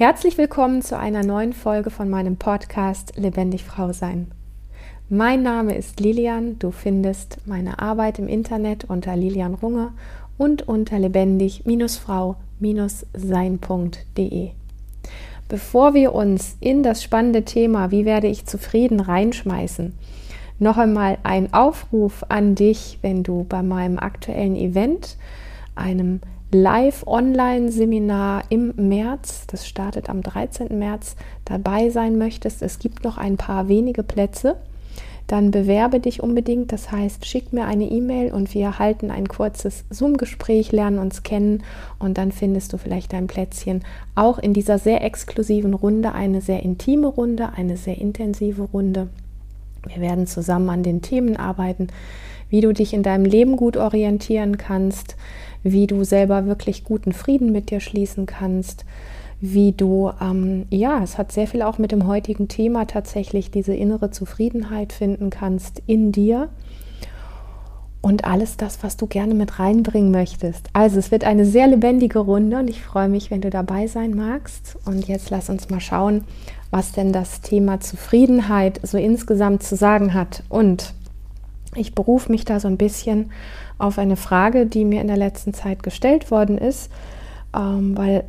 Herzlich willkommen zu einer neuen Folge von meinem Podcast Lebendig Frau Sein. Mein Name ist Lilian. Du findest meine Arbeit im Internet unter Lilian Runge und unter lebendig-frau-sein.de. Bevor wir uns in das spannende Thema, wie werde ich zufrieden, reinschmeißen, noch einmal ein Aufruf an dich, wenn du bei meinem aktuellen Event, einem Live-Online-Seminar im März, das startet am 13. März, dabei sein möchtest. Es gibt noch ein paar wenige Plätze. Dann bewerbe dich unbedingt. Das heißt, schick mir eine E-Mail und wir halten ein kurzes Zoom-Gespräch, lernen uns kennen und dann findest du vielleicht dein Plätzchen. Auch in dieser sehr exklusiven Runde, eine sehr intime Runde, eine sehr intensive Runde. Wir werden zusammen an den Themen arbeiten, wie du dich in deinem Leben gut orientieren kannst, wie du selber wirklich guten Frieden mit dir schließen kannst, wie du, ähm, ja, es hat sehr viel auch mit dem heutigen Thema tatsächlich diese innere Zufriedenheit finden kannst in dir und alles das, was du gerne mit reinbringen möchtest. Also es wird eine sehr lebendige Runde und ich freue mich, wenn du dabei sein magst. Und jetzt lass uns mal schauen, was denn das Thema Zufriedenheit so insgesamt zu sagen hat. Und ich berufe mich da so ein bisschen auf eine Frage, die mir in der letzten Zeit gestellt worden ist, ähm, weil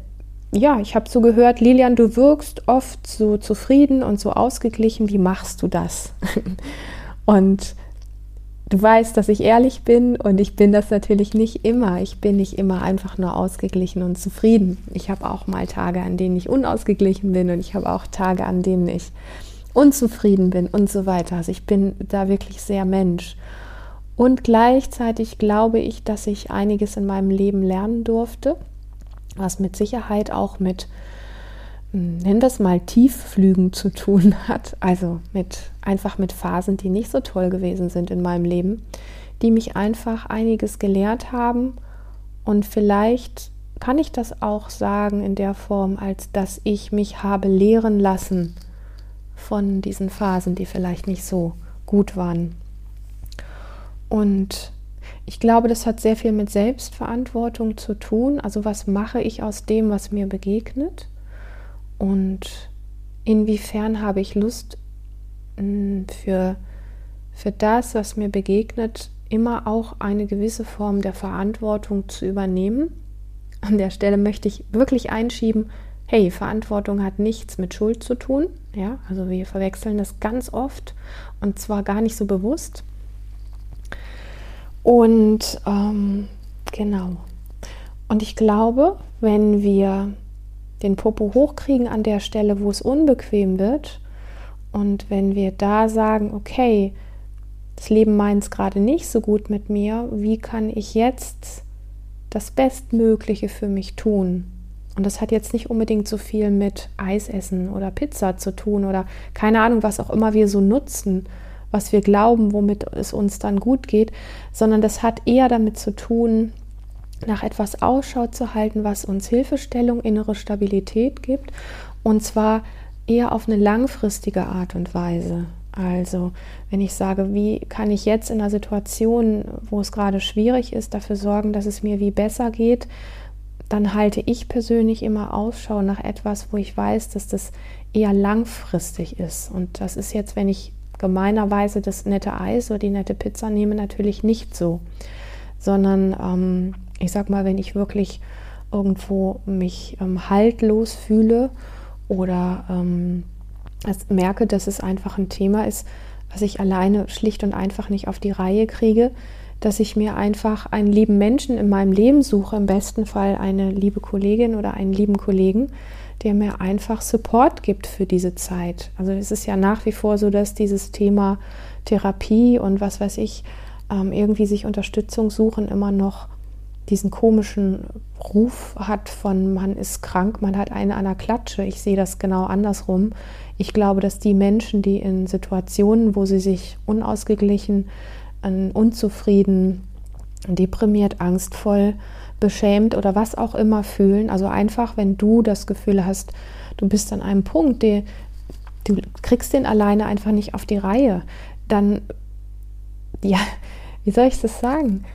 ja, ich habe so gehört, Lilian, du wirkst oft so zufrieden und so ausgeglichen. Wie machst du das? und du weißt, dass ich ehrlich bin und ich bin das natürlich nicht immer. Ich bin nicht immer einfach nur ausgeglichen und zufrieden. Ich habe auch mal Tage, an denen ich unausgeglichen bin und ich habe auch Tage, an denen ich unzufrieden bin und so weiter. Also ich bin da wirklich sehr Mensch. Und gleichzeitig glaube ich, dass ich einiges in meinem Leben lernen durfte, was mit Sicherheit auch mit, hm, nenn das mal, Tiefflügen zu tun hat. Also mit einfach mit Phasen, die nicht so toll gewesen sind in meinem Leben, die mich einfach einiges gelehrt haben. Und vielleicht kann ich das auch sagen in der Form, als dass ich mich habe lehren lassen von diesen Phasen, die vielleicht nicht so gut waren. Und ich glaube, das hat sehr viel mit Selbstverantwortung zu tun. Also was mache ich aus dem, was mir begegnet? Und inwiefern habe ich Lust hm, für, für das, was mir begegnet, immer auch eine gewisse Form der Verantwortung zu übernehmen? An der Stelle möchte ich wirklich einschieben, hey, Verantwortung hat nichts mit Schuld zu tun. Ja, also wir verwechseln das ganz oft und zwar gar nicht so bewusst. Und ähm, genau. Und ich glaube, wenn wir den Popo hochkriegen an der Stelle, wo es unbequem wird, und wenn wir da sagen, okay, das Leben meint es gerade nicht so gut mit mir, wie kann ich jetzt das Bestmögliche für mich tun? Und das hat jetzt nicht unbedingt so viel mit Eisessen oder Pizza zu tun oder keine Ahnung, was auch immer wir so nutzen, was wir glauben, womit es uns dann gut geht, sondern das hat eher damit zu tun, nach etwas Ausschau zu halten, was uns Hilfestellung, innere Stabilität gibt und zwar eher auf eine langfristige Art und Weise. Also, wenn ich sage, wie kann ich jetzt in einer Situation, wo es gerade schwierig ist, dafür sorgen, dass es mir wie besser geht, dann halte ich persönlich immer Ausschau nach etwas, wo ich weiß, dass das eher langfristig ist. Und das ist jetzt, wenn ich gemeinerweise das nette Eis oder die nette Pizza nehme, natürlich nicht so. Sondern ähm, ich sag mal, wenn ich wirklich irgendwo mich ähm, haltlos fühle oder ähm, merke, dass es einfach ein Thema ist, was ich alleine schlicht und einfach nicht auf die Reihe kriege, dass ich mir einfach einen lieben Menschen in meinem Leben suche, im besten Fall eine liebe Kollegin oder einen lieben Kollegen, der mir einfach Support gibt für diese Zeit. Also es ist ja nach wie vor so, dass dieses Thema Therapie und was weiß ich, ähm, irgendwie sich Unterstützung suchen, immer noch diesen komischen Ruf hat von man ist krank, man hat eine an der Klatsche. Ich sehe das genau andersrum. Ich glaube, dass die Menschen, die in Situationen, wo sie sich unausgeglichen, unzufrieden, deprimiert, angstvoll beschämt oder was auch immer fühlen. Also einfach, wenn du das Gefühl hast, du bist an einem Punkt, der, du kriegst den alleine einfach nicht auf die Reihe, dann, ja, wie soll ich das sagen?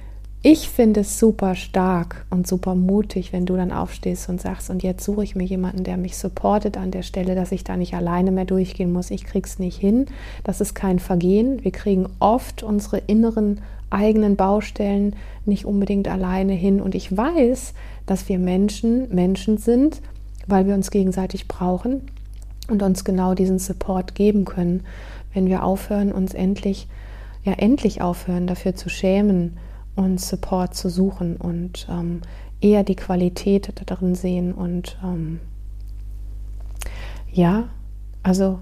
Ich finde es super stark und super mutig, wenn du dann aufstehst und sagst, und jetzt suche ich mir jemanden, der mich supportet an der Stelle, dass ich da nicht alleine mehr durchgehen muss. Ich krieg's nicht hin. Das ist kein Vergehen. Wir kriegen oft unsere inneren eigenen Baustellen nicht unbedingt alleine hin. Und ich weiß, dass wir Menschen Menschen sind, weil wir uns gegenseitig brauchen und uns genau diesen Support geben können, wenn wir aufhören, uns endlich, ja endlich aufhören, dafür zu schämen und Support zu suchen und ähm, eher die Qualität darin sehen. Und ähm, ja, also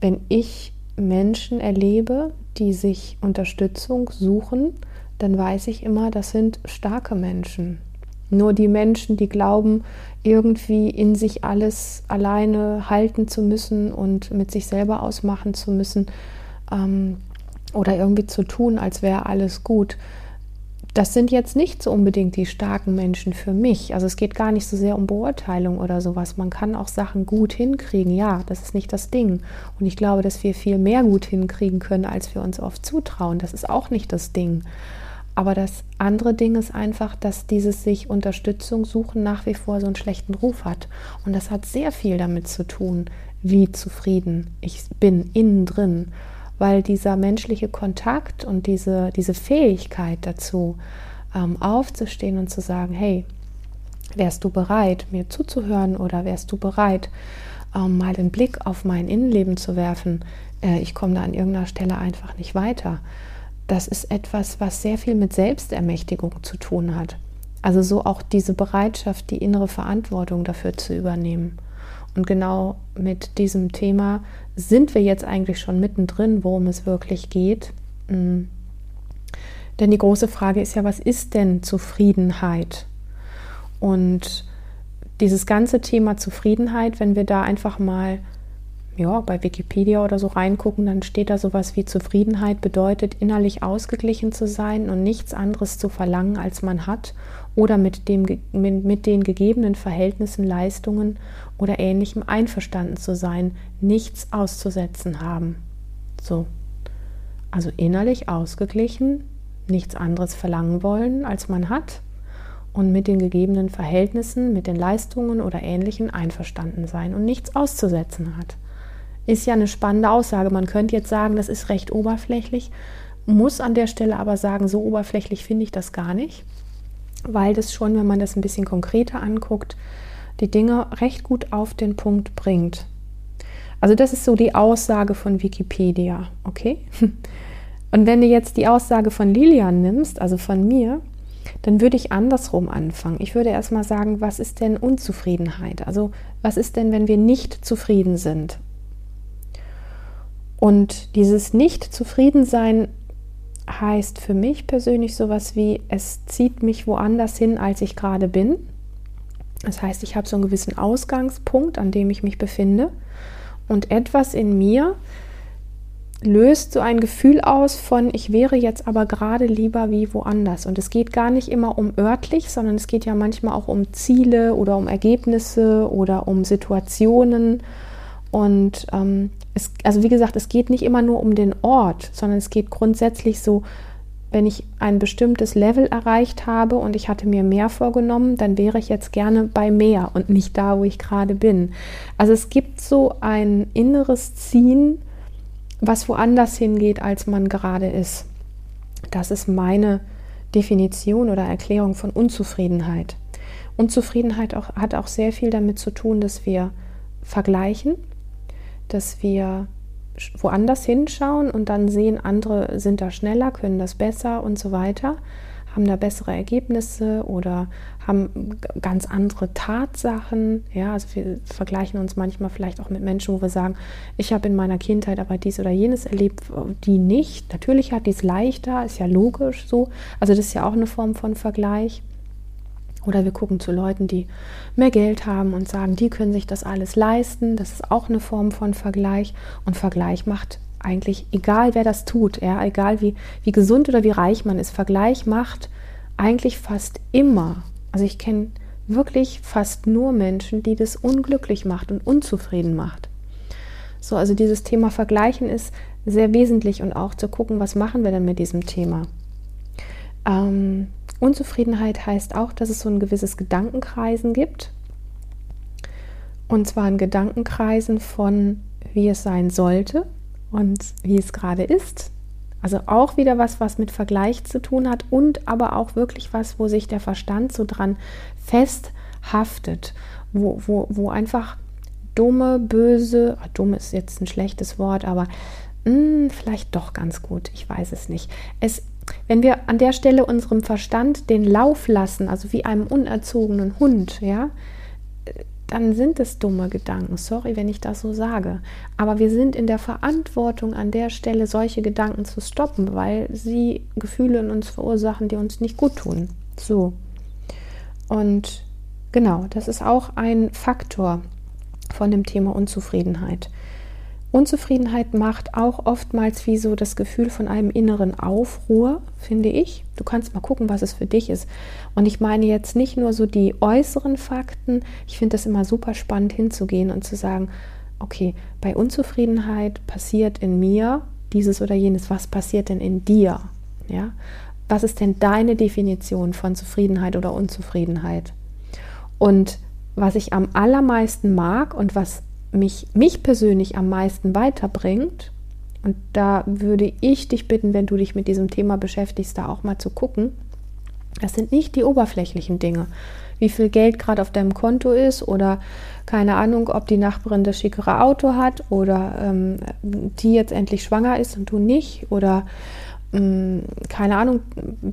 wenn ich Menschen erlebe, die sich Unterstützung suchen, dann weiß ich immer, das sind starke Menschen. Nur die Menschen, die glauben, irgendwie in sich alles alleine halten zu müssen und mit sich selber ausmachen zu müssen ähm, oder irgendwie zu tun, als wäre alles gut, das sind jetzt nicht so unbedingt die starken Menschen für mich. Also es geht gar nicht so sehr um Beurteilung oder sowas. Man kann auch Sachen gut hinkriegen. Ja, das ist nicht das Ding. Und ich glaube, dass wir viel mehr gut hinkriegen können, als wir uns oft zutrauen. Das ist auch nicht das Ding. Aber das andere Ding ist einfach, dass dieses sich Unterstützung suchen nach wie vor so einen schlechten Ruf hat. Und das hat sehr viel damit zu tun, wie zufrieden ich bin innen drin weil dieser menschliche Kontakt und diese, diese Fähigkeit dazu, ähm, aufzustehen und zu sagen, hey, wärst du bereit, mir zuzuhören oder wärst du bereit, ähm, mal den Blick auf mein Innenleben zu werfen, äh, ich komme da an irgendeiner Stelle einfach nicht weiter. Das ist etwas, was sehr viel mit Selbstermächtigung zu tun hat. Also so auch diese Bereitschaft, die innere Verantwortung dafür zu übernehmen. Und genau mit diesem Thema sind wir jetzt eigentlich schon mittendrin, worum es wirklich geht. Mm. Denn die große Frage ist ja, was ist denn Zufriedenheit? Und dieses ganze Thema Zufriedenheit, wenn wir da einfach mal ja, bei Wikipedia oder so reingucken, dann steht da sowas wie Zufriedenheit bedeutet, innerlich ausgeglichen zu sein und nichts anderes zu verlangen, als man hat oder mit, dem, mit, mit den gegebenen Verhältnissen, Leistungen oder ähnlichem einverstanden zu sein, nichts auszusetzen haben. So. Also innerlich ausgeglichen, nichts anderes verlangen wollen, als man hat und mit den gegebenen Verhältnissen, mit den Leistungen oder ähnlichen einverstanden sein und nichts auszusetzen hat. Ist ja eine spannende Aussage. Man könnte jetzt sagen, das ist recht oberflächlich, muss an der Stelle aber sagen, so oberflächlich finde ich das gar nicht weil das schon, wenn man das ein bisschen konkreter anguckt, die Dinge recht gut auf den Punkt bringt. Also das ist so die Aussage von Wikipedia, okay? Und wenn du jetzt die Aussage von Lilian nimmst, also von mir, dann würde ich andersrum anfangen. Ich würde erstmal sagen, was ist denn Unzufriedenheit? Also was ist denn, wenn wir nicht zufrieden sind? Und dieses Nicht-Zufriedensein heißt für mich persönlich sowas wie, es zieht mich woanders hin, als ich gerade bin. Das heißt, ich habe so einen gewissen Ausgangspunkt, an dem ich mich befinde. Und etwas in mir löst so ein Gefühl aus von, ich wäre jetzt aber gerade lieber wie woanders. Und es geht gar nicht immer um örtlich, sondern es geht ja manchmal auch um Ziele oder um Ergebnisse oder um Situationen. Und ähm, es, also wie gesagt, es geht nicht immer nur um den Ort, sondern es geht grundsätzlich so, wenn ich ein bestimmtes Level erreicht habe und ich hatte mir mehr vorgenommen, dann wäre ich jetzt gerne bei mehr und nicht da, wo ich gerade bin. Also es gibt so ein inneres Ziehen, was woanders hingeht, als man gerade ist. Das ist meine Definition oder Erklärung von Unzufriedenheit. Unzufriedenheit auch, hat auch sehr viel damit zu tun, dass wir vergleichen dass wir woanders hinschauen und dann sehen, andere sind da schneller, können das besser und so weiter, haben da bessere Ergebnisse oder haben ganz andere Tatsachen. Ja, also wir vergleichen uns manchmal vielleicht auch mit Menschen, wo wir sagen, ich habe in meiner Kindheit aber dies oder jenes erlebt, die nicht. Natürlich hat die es leichter, ist ja logisch so. Also das ist ja auch eine Form von Vergleich. Oder wir gucken zu Leuten, die mehr Geld haben und sagen, die können sich das alles leisten. Das ist auch eine Form von Vergleich. Und Vergleich macht eigentlich, egal wer das tut, ja, egal wie, wie gesund oder wie reich man ist, Vergleich macht eigentlich fast immer. Also ich kenne wirklich fast nur Menschen, die das unglücklich macht und unzufrieden macht. So, also dieses Thema Vergleichen ist sehr wesentlich und auch zu gucken, was machen wir denn mit diesem Thema. Ähm, Unzufriedenheit heißt auch, dass es so ein gewisses Gedankenkreisen gibt. Und zwar ein Gedankenkreisen von, wie es sein sollte und wie es gerade ist. Also auch wieder was, was mit Vergleich zu tun hat und aber auch wirklich was, wo sich der Verstand so dran festhaftet, wo, wo, wo einfach dumme, böse, ah, dumm ist jetzt ein schlechtes Wort, aber mh, hm, vielleicht doch ganz gut, ich weiß es nicht. Es, wenn wir an der Stelle unserem Verstand den Lauf lassen, also wie einem unerzogenen Hund, ja, dann sind es dumme Gedanken. Sorry, wenn ich das so sage. Aber wir sind in der Verantwortung, an der Stelle solche Gedanken zu stoppen, weil sie Gefühle in uns verursachen, die uns nicht gut tun. So. Und genau, das ist auch ein Faktor von dem Thema Unzufriedenheit. Unzufriedenheit macht auch oftmals wie so das Gefühl von einem inneren Aufruhr, finde ich. Du kannst mal gucken, was es für dich ist. Und ich meine jetzt nicht nur so die äußeren Fakten. Ich finde es immer super spannend hinzugehen und zu sagen, okay, bei Unzufriedenheit passiert in mir dieses oder jenes. Was passiert denn in dir? Ja? Was ist denn deine Definition von Zufriedenheit oder Unzufriedenheit? Und was ich am allermeisten mag und was mich, mich persönlich am meisten weiterbringt, und da würde ich dich bitten, wenn du dich mit diesem Thema beschäftigst, da auch mal zu gucken, das sind nicht die oberflächlichen Dinge. Wie viel Geld gerade auf deinem Konto ist oder keine Ahnung, ob die Nachbarin das schickere Auto hat oder ähm, die jetzt endlich schwanger ist und du nicht oder ähm, keine Ahnung,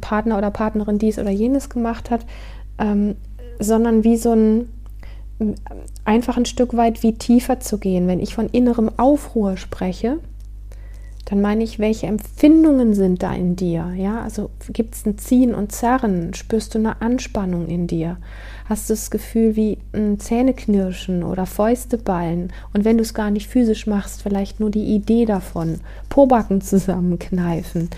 Partner oder Partnerin dies oder jenes gemacht hat, ähm, sondern wie so ein einfach ein Stück weit wie tiefer zu gehen. Wenn ich von innerem Aufruhr spreche, dann meine ich, welche Empfindungen sind da in dir? Ja, also gibt es ein Ziehen und Zerren? Spürst du eine Anspannung in dir? Hast du das Gefühl wie ein Zähneknirschen oder Fäusteballen? Und wenn du es gar nicht physisch machst, vielleicht nur die Idee davon, Pobacken zusammenkneifen,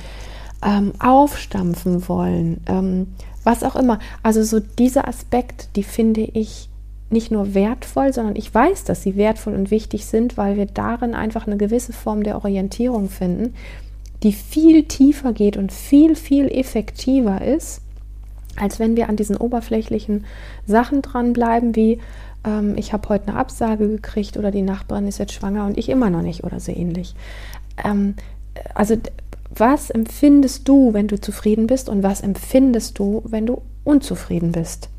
ähm, aufstampfen wollen, ähm, was auch immer. Also so dieser Aspekt, die finde ich nicht nur wertvoll, sondern ich weiß, dass sie wertvoll und wichtig sind, weil wir darin einfach eine gewisse Form der Orientierung finden, die viel tiefer geht und viel, viel effektiver ist, als wenn wir an diesen oberflächlichen Sachen dranbleiben, wie ähm, ich habe heute eine Absage gekriegt oder die Nachbarin ist jetzt schwanger und ich immer noch nicht oder so ähnlich. Ähm, also was empfindest du, wenn du zufrieden bist und was empfindest du, wenn du unzufrieden bist?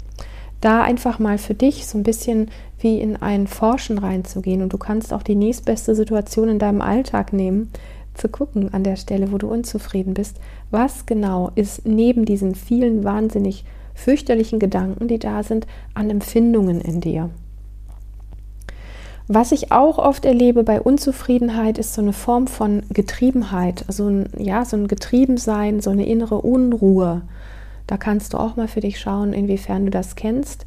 Da einfach mal für dich so ein bisschen wie in ein Forschen reinzugehen. Und du kannst auch die nächstbeste Situation in deinem Alltag nehmen, zu gucken an der Stelle, wo du unzufrieden bist. Was genau ist neben diesen vielen wahnsinnig fürchterlichen Gedanken, die da sind, an Empfindungen in dir? Was ich auch oft erlebe bei Unzufriedenheit ist so eine Form von Getriebenheit, also ein, ja, so ein Getriebensein, so eine innere Unruhe. Da kannst du auch mal für dich schauen, inwiefern du das kennst.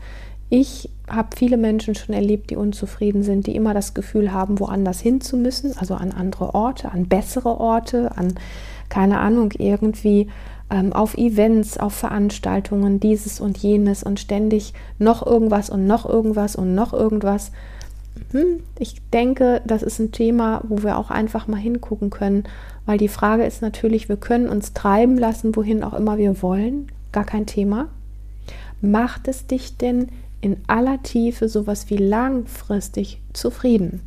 Ich habe viele Menschen schon erlebt, die unzufrieden sind, die immer das Gefühl haben, woanders hin zu müssen, also an andere Orte, an bessere Orte, an keine Ahnung, irgendwie ähm, auf Events, auf Veranstaltungen, dieses und jenes und ständig noch irgendwas und noch irgendwas und noch irgendwas. Hm, ich denke, das ist ein Thema, wo wir auch einfach mal hingucken können, weil die Frage ist natürlich, wir können uns treiben lassen, wohin auch immer wir wollen gar kein Thema. Macht es dich denn in aller Tiefe sowas wie langfristig zufrieden?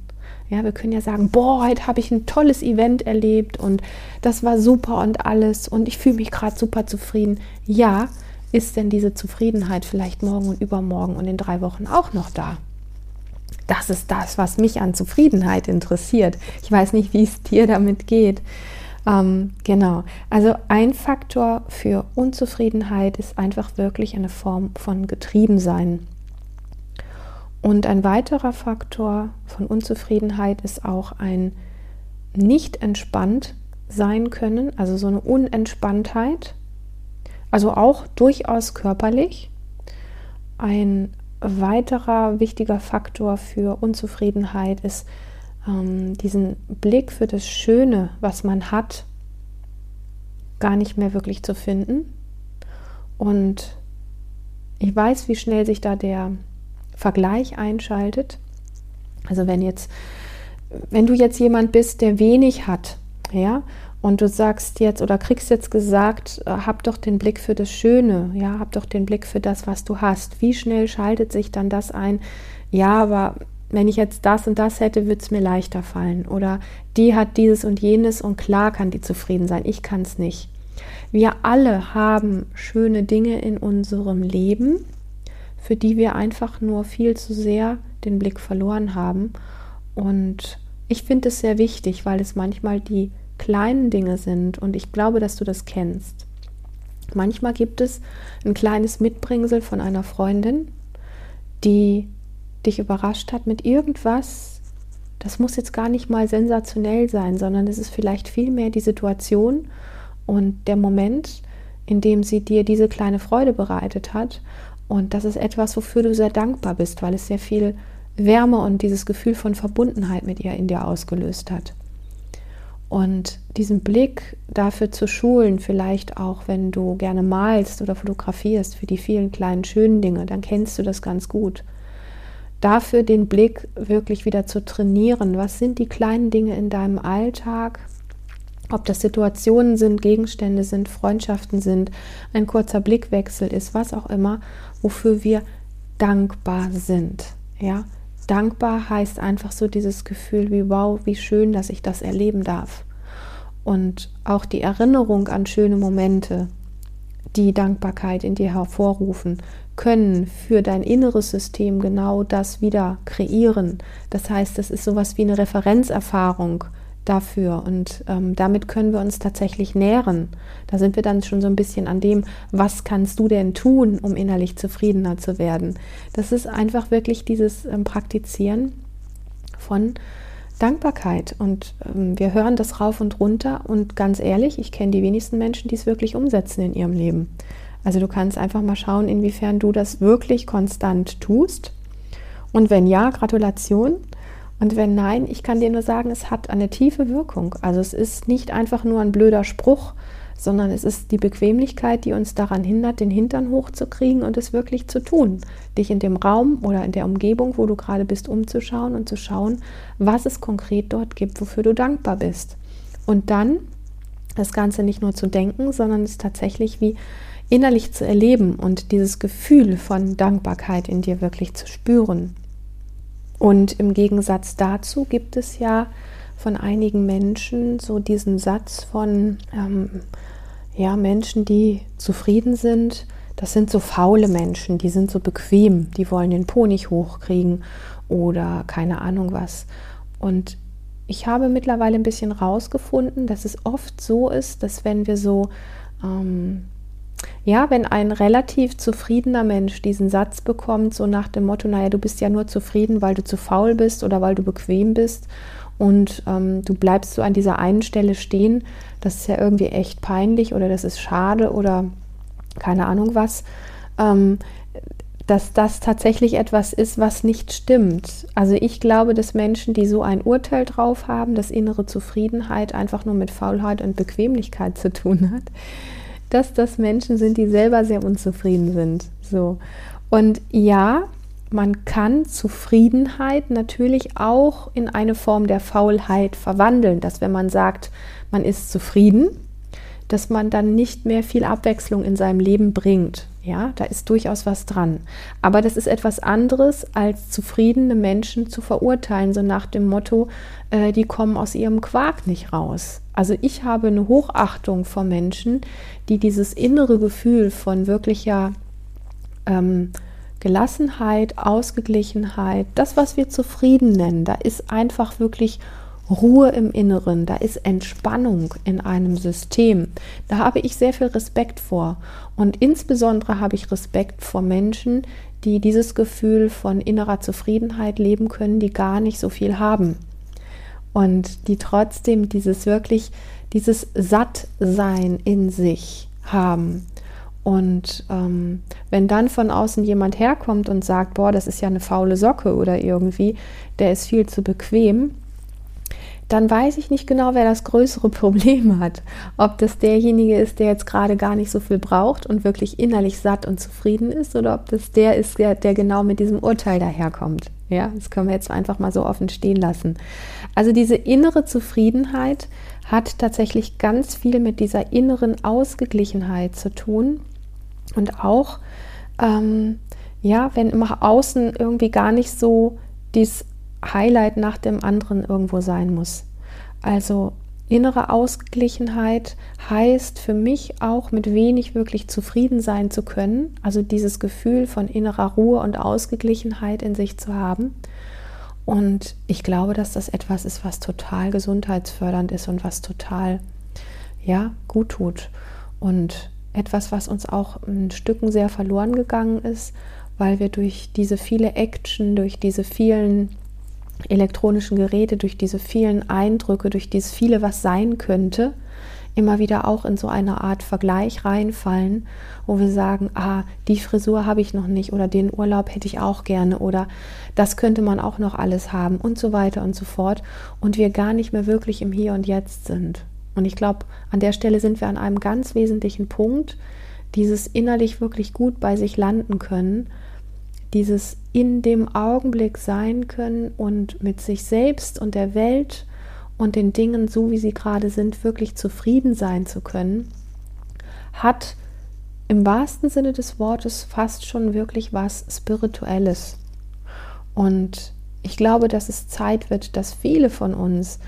Ja, wir können ja sagen, boah, heute habe ich ein tolles Event erlebt und das war super und alles und ich fühle mich gerade super zufrieden. Ja, ist denn diese Zufriedenheit vielleicht morgen und übermorgen und in drei Wochen auch noch da? Das ist das, was mich an Zufriedenheit interessiert. Ich weiß nicht, wie es dir damit geht. Ähm, genau. Also ein Faktor für Unzufriedenheit ist einfach wirklich eine Form von Getriebensein. Und ein weiterer Faktor von Unzufriedenheit ist auch ein nicht entspannt sein können, also so eine Unentspanntheit, also auch durchaus körperlich. Ein weiterer wichtiger Faktor für Unzufriedenheit ist ähm, diesen Blick für das Schöne, was man hat, gar nicht mehr wirklich zu finden. Und ich weiß, wie schnell sich da der Vergleich einschaltet. Also wenn jetzt, wenn du jetzt jemand bist, der wenig hat Ja, und du sagst jetzt oder kriegst jetzt gesagt, äh, hab doch den Blick für das Schöne, ja, hab doch den Blick für das, was du hast. Wie schnell schaltet sich dann das ein? Ja, aber wenn ich jetzt das und das hätte, würde es mir leichter fallen. Oder die hat dieses und jenes und klar kann die zufrieden sein. Ich kann es nicht. Wir alle haben schöne Dinge in unserem Leben, für die wir einfach nur viel zu sehr den Blick verloren haben. Und ich finde es sehr wichtig, weil es manchmal die kleinen Dinge sind. Und ich glaube, dass du das kennst. Manchmal gibt es ein kleines Mitbringsel von einer Freundin, die dich überrascht hat mit irgendwas, das muss jetzt gar nicht mal sensationell sein, sondern es ist vielleicht vielmehr die Situation und der Moment, in dem sie dir diese kleine Freude bereitet hat. Und das ist etwas, wofür du sehr dankbar bist, weil es sehr viel Wärme und dieses Gefühl von Verbundenheit mit ihr in dir ausgelöst hat. Und diesen Blick dafür zu schulen, vielleicht auch wenn du gerne malst oder fotografierst für die vielen kleinen schönen Dinge, dann kennst du das ganz gut dafür den Blick wirklich wieder zu trainieren. Was sind die kleinen Dinge in deinem Alltag? Ob das Situationen sind, Gegenstände sind, Freundschaften sind, ein kurzer Blickwechsel ist, was auch immer, wofür wir dankbar sind. Ja, dankbar heißt einfach so dieses Gefühl wie wow, wie schön, dass ich das erleben darf. Und auch die Erinnerung an schöne Momente, die Dankbarkeit in dir hervorrufen, können für dein inneres System genau das wieder kreieren. Das heißt, das ist sowas wie eine Referenzerfahrung dafür und ähm, damit können wir uns tatsächlich nähren. Da sind wir dann schon so ein bisschen an dem, was kannst du denn tun, um innerlich zufriedener zu werden. Das ist einfach wirklich dieses ähm, Praktizieren von Dankbarkeit und ähm, wir hören das rauf und runter und ganz ehrlich, ich kenne die wenigsten Menschen, die es wirklich umsetzen in ihrem Leben. Also du kannst einfach mal schauen, inwiefern du das wirklich konstant tust. Und wenn ja, Gratulation. Und wenn nein, ich kann dir nur sagen, es hat eine tiefe Wirkung. Also es ist nicht einfach nur ein blöder Spruch, sondern es ist die Bequemlichkeit, die uns daran hindert, den Hintern hochzukriegen und es wirklich zu tun. Dich in dem Raum oder in der Umgebung, wo du gerade bist, umzuschauen und zu schauen, was es konkret dort gibt, wofür du dankbar bist. Und dann das Ganze nicht nur zu denken, sondern es tatsächlich wie innerlich zu erleben und dieses Gefühl von Dankbarkeit in dir wirklich zu spüren. Und im Gegensatz dazu gibt es ja von einigen Menschen so diesen Satz von ähm, ja, Menschen, die zufrieden sind. Das sind so faule Menschen, die sind so bequem, die wollen den Po nicht hochkriegen oder keine Ahnung was. Und ich habe mittlerweile ein bisschen rausgefunden, dass es oft so ist, dass wenn wir so ähm, ja, wenn ein relativ zufriedener Mensch diesen Satz bekommt, so nach dem Motto, naja, du bist ja nur zufrieden, weil du zu faul bist oder weil du bequem bist und ähm, du bleibst so an dieser einen Stelle stehen, das ist ja irgendwie echt peinlich oder das ist schade oder keine Ahnung was, ähm, dass das tatsächlich etwas ist, was nicht stimmt. Also ich glaube, dass Menschen, die so ein Urteil drauf haben, dass innere Zufriedenheit einfach nur mit Faulheit und Bequemlichkeit zu tun hat, dass das Menschen sind, die selber sehr unzufrieden sind. So. Und ja, man kann Zufriedenheit natürlich auch in eine Form der Faulheit verwandeln, dass wenn man sagt, man ist zufrieden, dass man dann nicht mehr viel Abwechslung in seinem Leben bringt. Ja, da ist durchaus was dran. Aber das ist etwas anderes, als zufriedene Menschen zu verurteilen, so nach dem Motto, äh, die kommen aus ihrem Quark nicht raus. Also ich habe eine Hochachtung vor Menschen, die dieses innere Gefühl von wirklicher ähm, Gelassenheit, Ausgeglichenheit, das, was wir zufrieden nennen, da ist einfach wirklich Ruhe im Inneren, da ist Entspannung in einem System. Da habe ich sehr viel Respekt vor. Und insbesondere habe ich Respekt vor Menschen, die dieses Gefühl von innerer Zufriedenheit leben können, die gar nicht so viel haben. Und die trotzdem dieses wirklich, dieses Sattsein in sich haben. Und ähm, wenn dann von außen jemand herkommt und sagt, boah, das ist ja eine faule Socke oder irgendwie, der ist viel zu bequem, dann weiß ich nicht genau, wer das größere Problem hat. Ob das derjenige ist, der jetzt gerade gar nicht so viel braucht und wirklich innerlich satt und zufrieden ist, oder ob das der ist, der, der genau mit diesem Urteil daherkommt. Ja, das können wir jetzt einfach mal so offen stehen lassen. Also diese innere Zufriedenheit hat tatsächlich ganz viel mit dieser inneren Ausgeglichenheit zu tun und auch, ähm, ja, wenn immer außen irgendwie gar nicht so dieses Highlight nach dem anderen irgendwo sein muss. Also innere Ausgeglichenheit heißt für mich auch mit wenig wirklich zufrieden sein zu können, also dieses Gefühl von innerer Ruhe und Ausgeglichenheit in sich zu haben. Und ich glaube, dass das etwas ist, was total gesundheitsfördernd ist und was total ja, gut tut. Und etwas, was uns auch in Stücken sehr verloren gegangen ist, weil wir durch diese viele Action, durch diese vielen elektronischen Geräte, durch diese vielen Eindrücke, durch dieses viele, was sein könnte, immer wieder auch in so eine Art Vergleich reinfallen, wo wir sagen, ah, die Frisur habe ich noch nicht oder den Urlaub hätte ich auch gerne oder das könnte man auch noch alles haben und so weiter und so fort und wir gar nicht mehr wirklich im Hier und Jetzt sind. Und ich glaube, an der Stelle sind wir an einem ganz wesentlichen Punkt, dieses innerlich wirklich gut bei sich landen können dieses in dem Augenblick sein können und mit sich selbst und der Welt und den Dingen, so wie sie gerade sind, wirklich zufrieden sein zu können, hat im wahrsten Sinne des Wortes fast schon wirklich was Spirituelles. Und ich glaube, dass es Zeit wird, dass viele von uns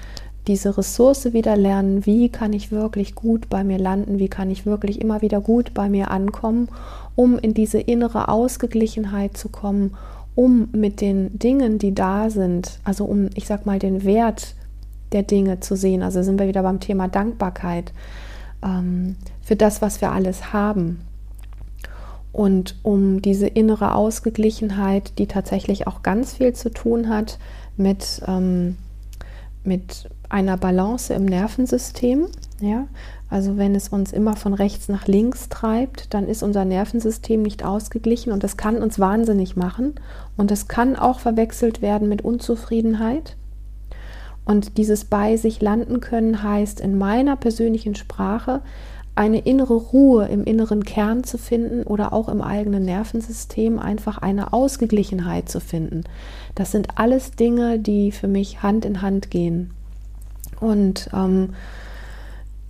diese Ressource wieder lernen, wie kann ich wirklich gut bei mir landen, wie kann ich wirklich immer wieder gut bei mir ankommen um in diese innere Ausgeglichenheit zu kommen, um mit den Dingen, die da sind, also um, ich sag mal, den Wert der Dinge zu sehen. Also sind wir wieder beim Thema Dankbarkeit ähm, für das, was wir alles haben. Und um diese innere Ausgeglichenheit, die tatsächlich auch ganz viel zu tun hat mit, ähm, mit einer Balance im Nervensystem. Ja? Also wenn es uns immer von rechts nach links treibt, dann ist unser Nervensystem nicht ausgeglichen und das kann uns wahnsinnig machen. Und das kann auch verwechselt werden mit Unzufriedenheit. Und dieses bei sich landen können heißt in meiner persönlichen Sprache eine innere Ruhe im inneren Kern zu finden oder auch im eigenen Nervensystem einfach eine Ausgeglichenheit zu finden. Das sind alles Dinge, die für mich Hand in Hand gehen. Und ähm,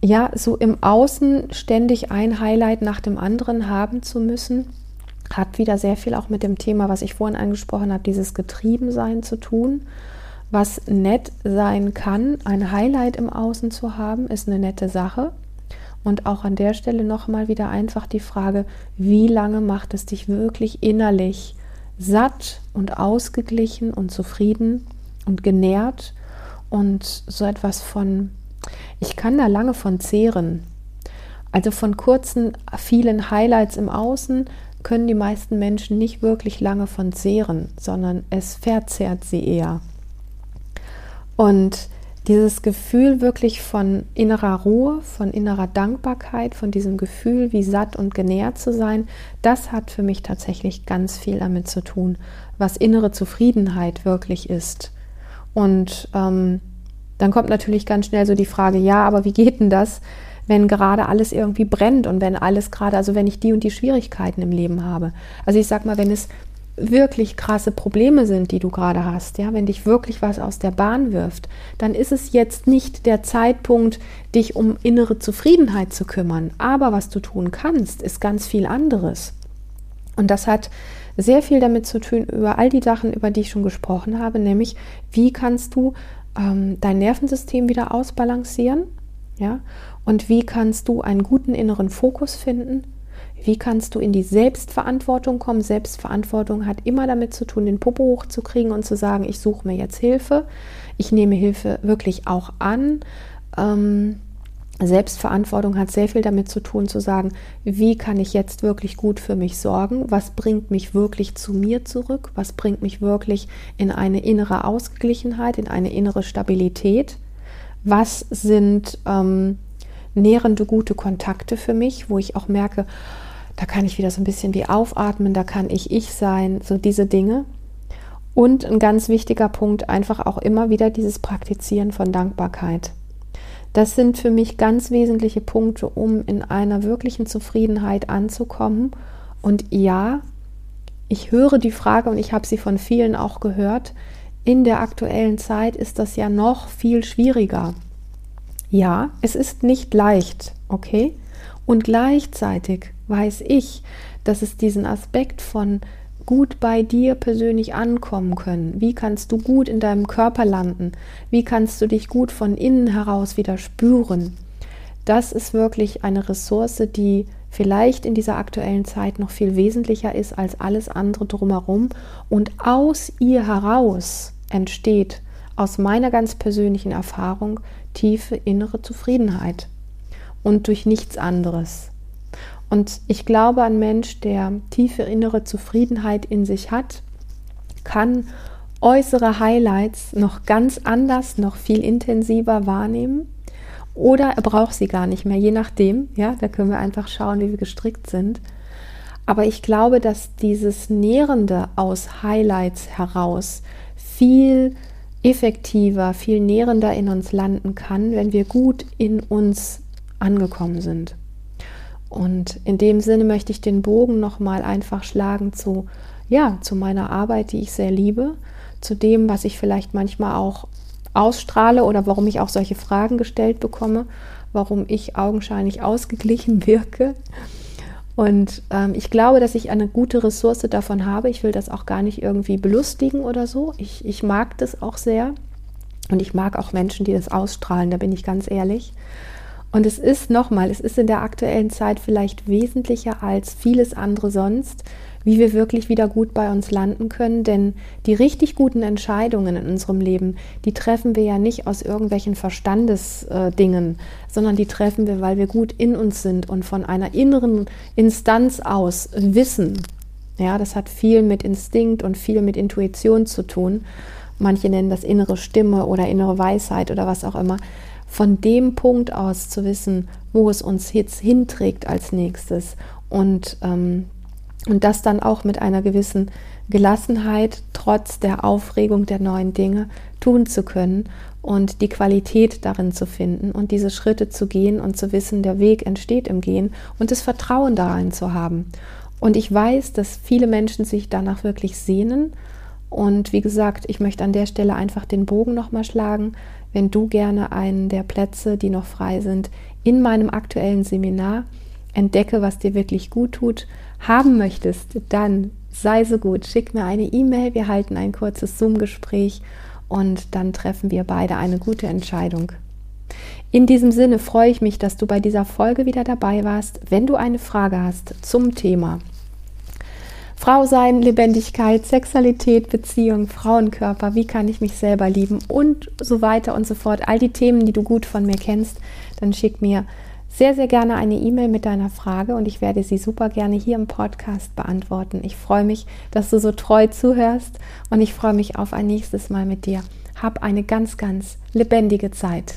ja, so im Außen ständig ein Highlight nach dem anderen haben zu müssen, hat wieder sehr viel auch mit dem Thema, was ich vorhin angesprochen habe, dieses Getriebensein zu tun. Was nett sein kann, ein Highlight im Außen zu haben, ist eine nette Sache. Und auch an der Stelle nochmal wieder einfach die Frage, wie lange macht es dich wirklich innerlich satt und ausgeglichen und zufrieden und genährt und so etwas von ich kann da lange von zehren. Also von kurzen, vielen Highlights im Außen können die meisten Menschen nicht wirklich lange von zehren, sondern es verzehrt sie eher. Und dieses Gefühl wirklich von innerer Ruhe, von innerer Dankbarkeit, von diesem Gefühl, wie satt und genährt zu sein, das hat für mich tatsächlich ganz viel damit zu tun, was innere Zufriedenheit wirklich ist. Und ähm, dann kommt natürlich ganz schnell so die Frage, ja, aber wie geht denn das, wenn gerade alles irgendwie brennt und wenn alles gerade, also wenn ich die und die Schwierigkeiten im Leben habe. Also ich sag mal, wenn es wirklich krasse Probleme sind, die du gerade hast, ja, wenn dich wirklich was aus der Bahn wirft, dann ist es jetzt nicht der Zeitpunkt, dich um innere Zufriedenheit zu kümmern. Aber was du tun kannst, ist ganz viel anderes. Und das hat sehr viel damit zu tun, über all die Sachen, über die ich schon gesprochen habe, nämlich wie kannst du ähm, dein Nervensystem wieder ausbalancieren? Ja? Und wie kannst du einen guten inneren Fokus finden? Wie kannst du in die Selbstverantwortung kommen? Selbstverantwortung hat immer damit zu tun, den Popo hochzukriegen und zu sagen, ich suche mir jetzt Hilfe. Ich nehme Hilfe wirklich auch an. Ähm, Selbstverantwortung hat sehr viel damit zu tun, zu sagen, wie kann ich jetzt wirklich gut für mich sorgen? Was bringt mich wirklich zu mir zurück? Was bringt mich wirklich in eine innere Ausgeglichenheit, in eine innere Stabilität? Was sind ähm, nährende, gute Kontakte für mich, wo ich auch merke, da kann ich wieder so ein bisschen wie aufatmen, da kann ich ich sein, so diese Dinge. Und ein ganz wichtiger Punkt, einfach auch immer wieder dieses Praktizieren von Dankbarkeit. Das sind für mich ganz wesentliche Punkte, um in einer wirklichen Zufriedenheit anzukommen. Und ja, ich höre die Frage und ich habe sie von vielen auch gehört, in der aktuellen Zeit ist das ja noch viel schwieriger. Ja, es ist nicht leicht, okay? Und gleichzeitig weiß ich, dass es diesen Aspekt von gut bei dir persönlich ankommen können. Wie kannst du gut in deinem Körper landen? Wie kannst du dich gut von innen heraus wieder spüren? Das ist wirklich eine Ressource, die vielleicht in dieser aktuellen Zeit noch viel wesentlicher ist als alles andere drumherum. Und aus ihr heraus entsteht, aus meiner ganz persönlichen Erfahrung, tiefe innere Zufriedenheit und durch nichts anderes. Und ich glaube, ein Mensch, der tiefe innere Zufriedenheit in sich hat, kann äußere Highlights noch ganz anders, noch viel intensiver wahrnehmen. Oder er braucht sie gar nicht mehr, je nachdem. Ja, da können wir einfach schauen, wie wir gestrickt sind. Aber ich glaube, dass dieses Nährende aus Highlights heraus viel effektiver, viel nährender in uns landen kann, wenn wir gut in uns angekommen sind. Und in dem Sinne möchte ich den Bogen nochmal einfach schlagen zu, ja, zu meiner Arbeit, die ich sehr liebe, zu dem, was ich vielleicht manchmal auch ausstrahle oder warum ich auch solche Fragen gestellt bekomme, warum ich augenscheinlich ausgeglichen wirke. Und ähm, ich glaube, dass ich eine gute Ressource davon habe. Ich will das auch gar nicht irgendwie belustigen oder so. Ich, ich mag das auch sehr. Und ich mag auch Menschen, die das ausstrahlen, da bin ich ganz ehrlich. Und es ist nochmal, es ist in der aktuellen Zeit vielleicht wesentlicher als vieles andere sonst, wie wir wirklich wieder gut bei uns landen können. Denn die richtig guten Entscheidungen in unserem Leben, die treffen wir ja nicht aus irgendwelchen Verstandesdingen, sondern die treffen wir, weil wir gut in uns sind und von einer inneren Instanz aus wissen. Ja, das hat viel mit Instinkt und viel mit Intuition zu tun. Manche nennen das innere Stimme oder innere Weisheit oder was auch immer von dem Punkt aus zu wissen, wo es uns jetzt hinträgt als nächstes und, ähm, und das dann auch mit einer gewissen Gelassenheit trotz der Aufregung der neuen Dinge tun zu können und die Qualität darin zu finden und diese Schritte zu gehen und zu wissen, der Weg entsteht im Gehen und das Vertrauen darin zu haben. Und ich weiß, dass viele Menschen sich danach wirklich sehnen. Und wie gesagt, ich möchte an der Stelle einfach den Bogen nochmal schlagen wenn du gerne einen der Plätze, die noch frei sind, in meinem aktuellen Seminar entdecke, was dir wirklich gut tut, haben möchtest, dann sei so gut, schick mir eine E-Mail, wir halten ein kurzes Zoom-Gespräch und dann treffen wir beide eine gute Entscheidung. In diesem Sinne freue ich mich, dass du bei dieser Folge wieder dabei warst. Wenn du eine Frage hast zum Thema Frau sein, Lebendigkeit, Sexualität, Beziehung, Frauenkörper, wie kann ich mich selber lieben und so weiter und so fort. All die Themen, die du gut von mir kennst, dann schick mir sehr, sehr gerne eine E-Mail mit deiner Frage und ich werde sie super gerne hier im Podcast beantworten. Ich freue mich, dass du so treu zuhörst und ich freue mich auf ein nächstes Mal mit dir. Hab eine ganz, ganz lebendige Zeit.